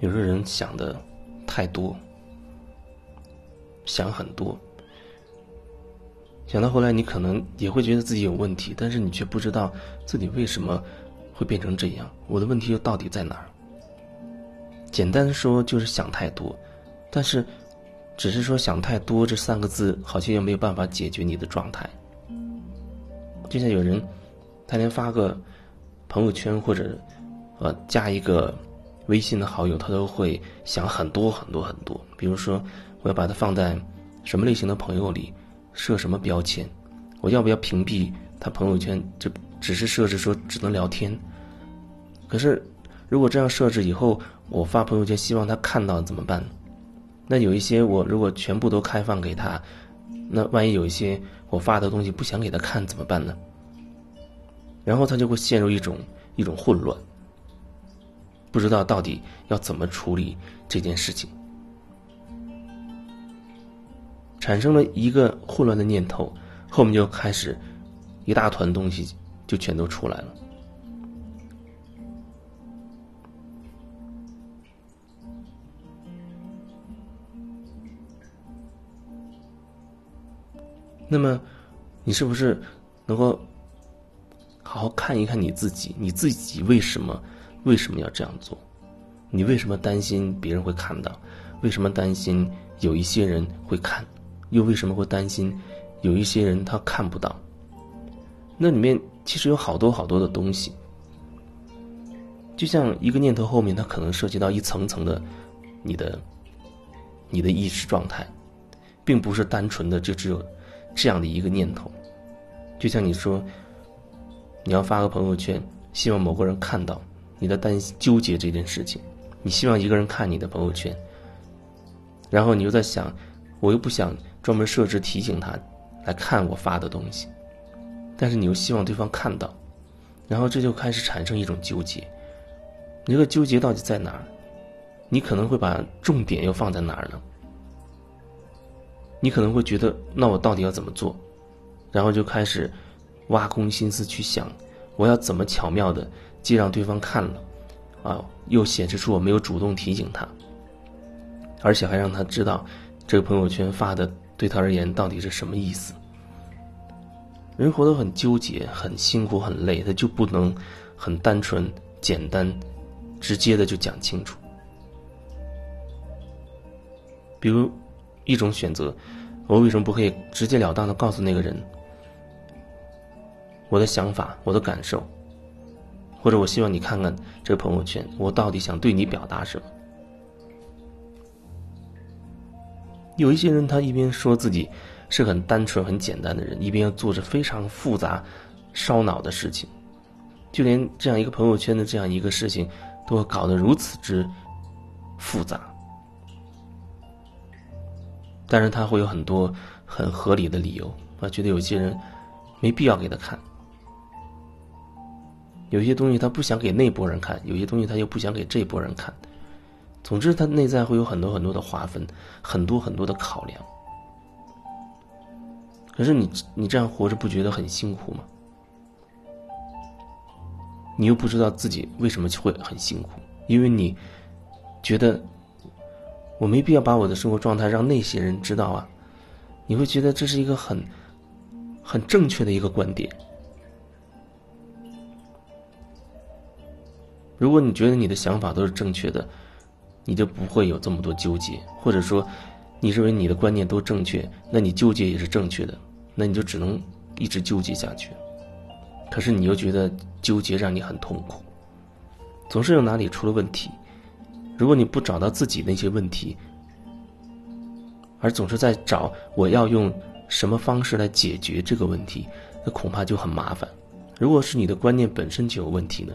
有时候人想的太多，想很多，想到后来你可能也会觉得自己有问题，但是你却不知道自己为什么会变成这样。我的问题又到底在哪儿？简单说就是想太多，但是只是说想太多这三个字，好像又没有办法解决你的状态。就像有人，他连发个朋友圈或者呃加一个。微信的好友，他都会想很多很多很多。比如说，我要把它放在什么类型的朋友里，设什么标签，我要不要屏蔽他朋友圈？就只是设置说只能聊天。可是，如果这样设置以后，我发朋友圈希望他看到怎么办？那有一些我如果全部都开放给他，那万一有一些我发的东西不想给他看怎么办呢？然后他就会陷入一种一种混乱。不知道到底要怎么处理这件事情，产生了一个混乱的念头，后面就开始一大团东西就全都出来了。那么，你是不是能够好好看一看你自己？你自己为什么？为什么要这样做？你为什么担心别人会看到？为什么担心有一些人会看？又为什么会担心有一些人他看不到？那里面其实有好多好多的东西，就像一个念头后面，它可能涉及到一层层的你的你的意识状态，并不是单纯的就只有这样的一个念头。就像你说，你要发个朋友圈，希望某个人看到。你的担心、纠结这件事情，你希望一个人看你的朋友圈，然后你又在想，我又不想专门设置提醒他来看我发的东西，但是你又希望对方看到，然后这就开始产生一种纠结。你这个纠结到底在哪儿？你可能会把重点又放在哪儿呢？你可能会觉得，那我到底要怎么做？然后就开始挖空心思去想，我要怎么巧妙的。既让对方看了，啊，又显示出我没有主动提醒他，而且还让他知道这个朋友圈发的对他而言到底是什么意思。人活得很纠结，很辛苦，很累，他就不能很单纯、简单、直接的就讲清楚。比如一种选择，我为什么不可以直截了当的告诉那个人我的想法、我的感受？或者我希望你看看这个朋友圈，我到底想对你表达什么？有一些人，他一边说自己是很单纯、很简单的人，一边要做着非常复杂、烧脑的事情，就连这样一个朋友圈的这样一个事情，都会搞得如此之复杂。但是他会有很多很合理的理由，我觉得有些人没必要给他看。有些东西他不想给那波人看，有些东西他又不想给这波人看。总之，他内在会有很多很多的划分，很多很多的考量。可是你你这样活着不觉得很辛苦吗？你又不知道自己为什么会很辛苦，因为你觉得我没必要把我的生活状态让那些人知道啊。你会觉得这是一个很很正确的一个观点。如果你觉得你的想法都是正确的，你就不会有这么多纠结；或者说，你认为你的观念都正确，那你纠结也是正确的，那你就只能一直纠结下去。可是你又觉得纠结让你很痛苦，总是有哪里出了问题。如果你不找到自己那些问题，而总是在找我要用什么方式来解决这个问题，那恐怕就很麻烦。如果是你的观念本身就有问题呢？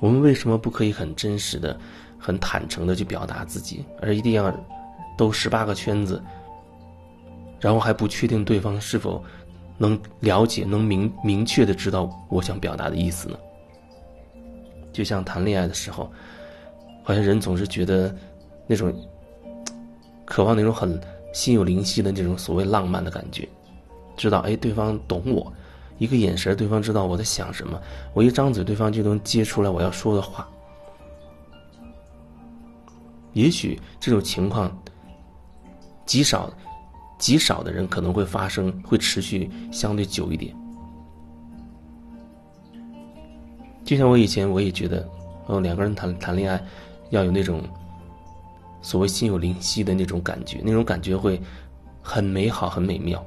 我们为什么不可以很真实的、很坦诚的去表达自己，而一定要兜十八个圈子，然后还不确定对方是否能了解、能明明确的知道我想表达的意思呢？就像谈恋爱的时候，好像人总是觉得那种渴望那种很心有灵犀的那种所谓浪漫的感觉，知道哎，对方懂我。一个眼神，对方知道我在想什么；我一张嘴，对方就能接出来我要说的话。也许这种情况极少、极少的人可能会发生，会持续相对久一点。就像我以前我也觉得，哦，两个人谈谈恋爱要有那种所谓心有灵犀的那种感觉，那种感觉会很美好、很美妙。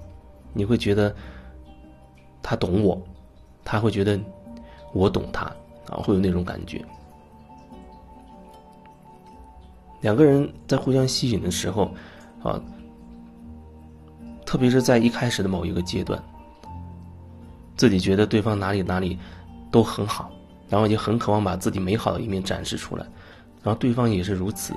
你会觉得他懂我，他会觉得我懂他，啊，会有那种感觉。两个人在互相吸引的时候，啊，特别是在一开始的某一个阶段，自己觉得对方哪里哪里都很好。然后也很渴望把自己美好的一面展示出来，然后对方也是如此，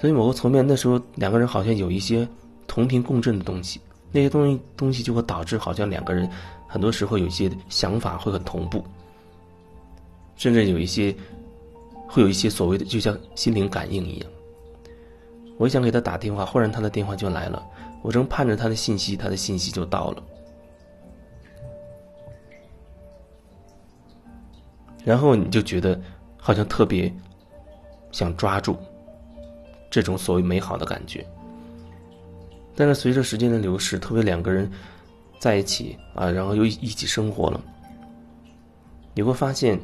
所以某个层面那时候两个人好像有一些同频共振的东西，那些东西东西就会导致好像两个人很多时候有一些想法会很同步，甚至有一些会有一些所谓的就像心灵感应一样。我想给他打电话，忽然他的电话就来了，我正盼着他的信息，他的信息就到了。然后你就觉得好像特别想抓住这种所谓美好的感觉，但是随着时间的流逝，特别两个人在一起啊，然后又一起生活了，你会发现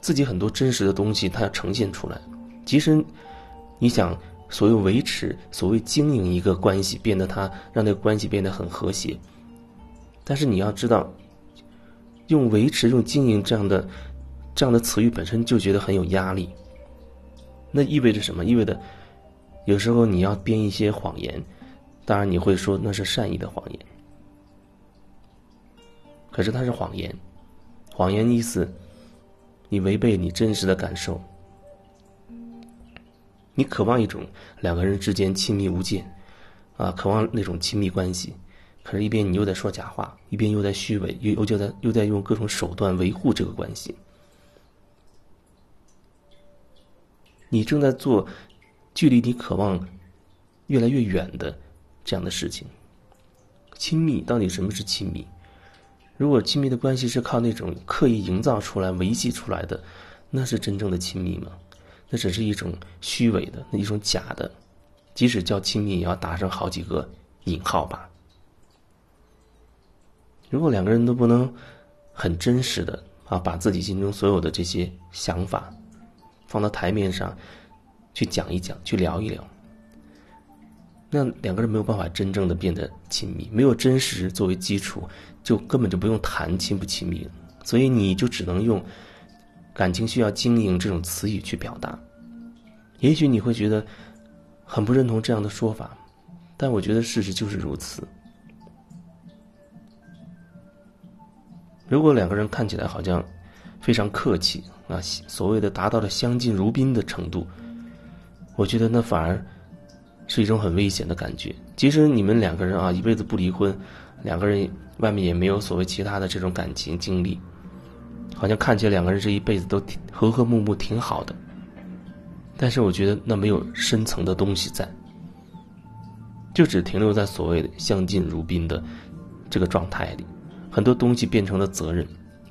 自己很多真实的东西，它要呈现出来。其实你想所谓维持、所谓经营一个关系，变得它让那个关系变得很和谐，但是你要知道。用维持、用经营这样的、这样的词语本身就觉得很有压力。那意味着什么？意味着有时候你要编一些谎言，当然你会说那是善意的谎言，可是它是谎言。谎言意思，你违背你真实的感受，你渴望一种两个人之间亲密无间，啊，渴望那种亲密关系。可是，一边你又在说假话，一边又在虚伪，又又就在又在用各种手段维护这个关系。你正在做距离你渴望越来越远的这样的事情。亲密到底什么是亲密？如果亲密的关系是靠那种刻意营造出来、维系出来的，那是真正的亲密吗？那只是一种虚伪的、那一种假的，即使叫亲密，也要打上好几个引号吧。如果两个人都不能很真实的啊，把自己心中所有的这些想法放到台面上去讲一讲，去聊一聊，那两个人没有办法真正的变得亲密，没有真实作为基础，就根本就不用谈亲不亲密了。所以你就只能用感情需要经营这种词语去表达。也许你会觉得很不认同这样的说法，但我觉得事实就是如此。如果两个人看起来好像非常客气啊，所谓的达到了相敬如宾的程度，我觉得那反而是一种很危险的感觉。其实你们两个人啊，一辈子不离婚，两个人外面也没有所谓其他的这种感情经历，好像看起来两个人这一辈子都挺和和睦睦，挺好的。但是我觉得那没有深层的东西在，就只停留在所谓的相敬如宾的这个状态里。很多东西变成了责任，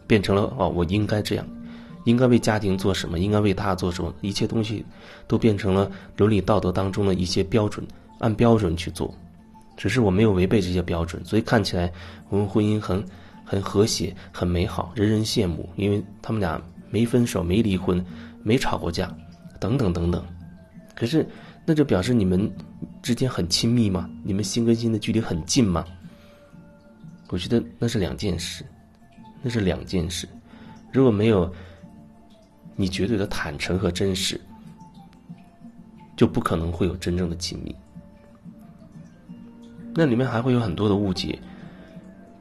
变成了哦，我应该这样，应该为家庭做什么，应该为他做什么，一切东西都变成了伦理道德当中的一些标准，按标准去做。只是我没有违背这些标准，所以看起来我们婚姻很很和谐，很美好，人人羡慕，因为他们俩没分手，没离婚，没吵过架，等等等等。可是，那就表示你们之间很亲密吗？你们心跟心的距离很近吗？我觉得那是两件事，那是两件事。如果没有你绝对的坦诚和真实，就不可能会有真正的亲密。那里面还会有很多的误解。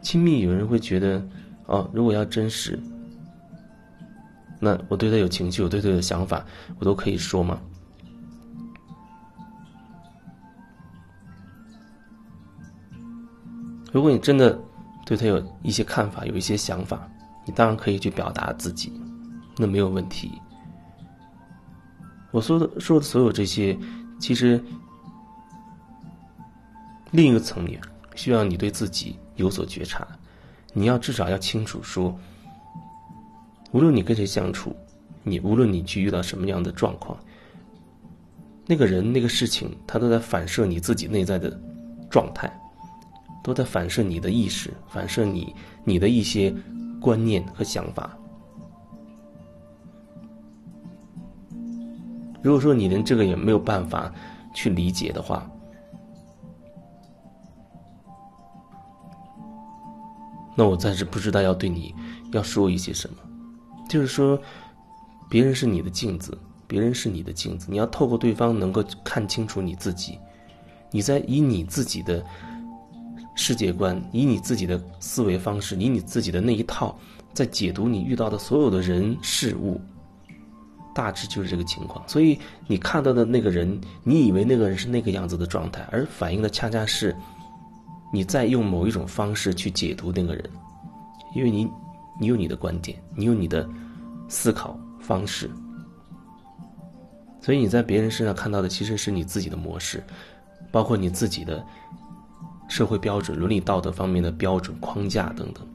亲密，有人会觉得，哦，如果要真实，那我对他有情绪，我对他有想法，我都可以说吗？如果你真的。对他有一些看法，有一些想法，你当然可以去表达自己，那没有问题。我说的说的所有这些，其实另一个层面需要你对自己有所觉察。你要至少要清楚说，无论你跟谁相处，你无论你去遇到什么样的状况，那个人、那个事情，他都在反射你自己内在的状态，都在反射你的意识，反射你你的一些观念和想法。如果说你连这个也没有办法去理解的话，那我暂时不知道要对你要说一些什么。就是说，别人是你的镜子。别人是你的镜子，你要透过对方能够看清楚你自己。你在以你自己的世界观、以你自己的思维方式、以你自己的那一套，在解读你遇到的所有的人事物，大致就是这个情况。所以你看到的那个人，你以为那个人是那个样子的状态，而反映的恰恰是你在用某一种方式去解读那个人，因为你你有你的观点，你有你的思考方式。所以你在别人身上看到的其实是你自己的模式，包括你自己的社会标准、伦理道德方面的标准框架等等。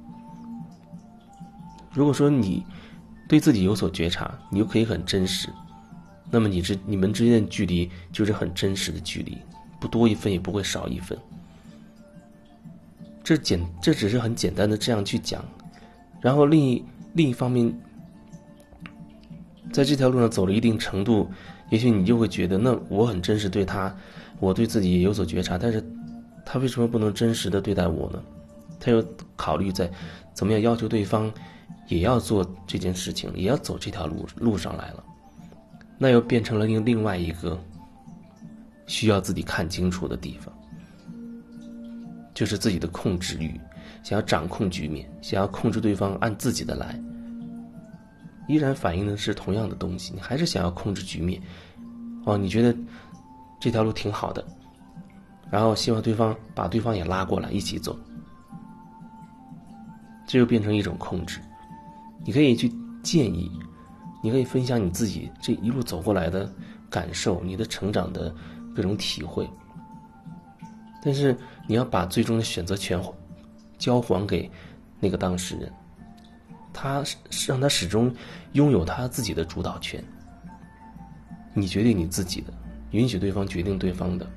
如果说你对自己有所觉察，你就可以很真实，那么你之你们之间的距离就是很真实的距离，不多一分也不会少一分。这简这只是很简单的这样去讲，然后另一另一方面，在这条路上走了一定程度。也许你就会觉得，那我很真实对他，我对自己也有所觉察，但是，他为什么不能真实的对待我呢？他又考虑在怎么样要求对方也要做这件事情，也要走这条路路上来了，那又变成了另另外一个需要自己看清楚的地方，就是自己的控制欲，想要掌控局面，想要控制对方按自己的来。依然反映的是同样的东西，你还是想要控制局面，哦，你觉得这条路挺好的，然后希望对方把对方也拉过来一起走，这就变成一种控制。你可以去建议，你可以分享你自己这一路走过来的感受，你的成长的各种体会，但是你要把最终的选择权交还给那个当事人。他是让他始终拥有他自己的主导权。你决定你自己的，允许对方决定对方的，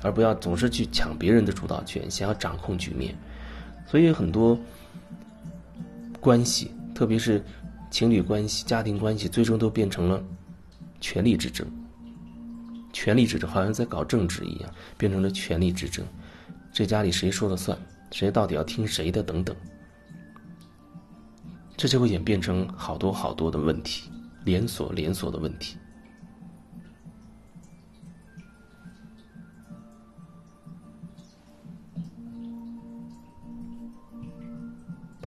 而不要总是去抢别人的主导权，想要掌控局面。所以很多关系，特别是情侣关系、家庭关系，最终都变成了权力之争。权力之争好像在搞政治一样，变成了权力之争。这家里谁说了算？谁到底要听谁的？等等。这就会演变成好多好多的问题，连锁连锁的问题。